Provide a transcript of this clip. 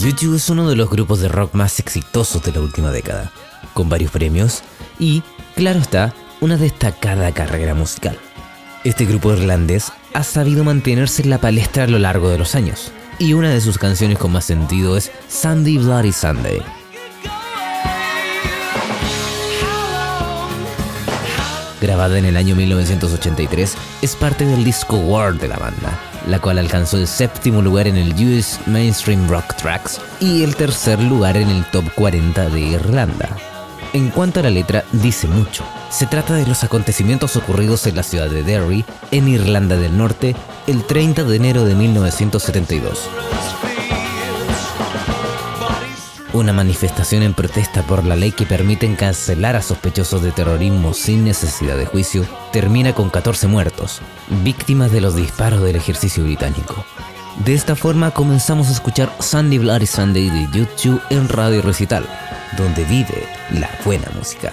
YouTube es uno de los grupos de rock más exitosos de la última década, con varios premios y, claro está, una destacada carrera musical. Este grupo irlandés ha sabido mantenerse en la palestra a lo largo de los años, y una de sus canciones con más sentido es Sunday Bloody Sunday. Grabada en el año 1983, es parte del disco World de la banda, la cual alcanzó el séptimo lugar en el US Mainstream Rock Tracks y el tercer lugar en el Top 40 de Irlanda. En cuanto a la letra, dice mucho. Se trata de los acontecimientos ocurridos en la ciudad de Derry, en Irlanda del Norte, el 30 de enero de 1972 una manifestación en protesta por la ley que permite cancelar a sospechosos de terrorismo sin necesidad de juicio, termina con 14 muertos, víctimas de los disparos del ejercicio británico. De esta forma comenzamos a escuchar Sunday Bloody Sunday de YouTube en Radio Recital, donde vive la buena música.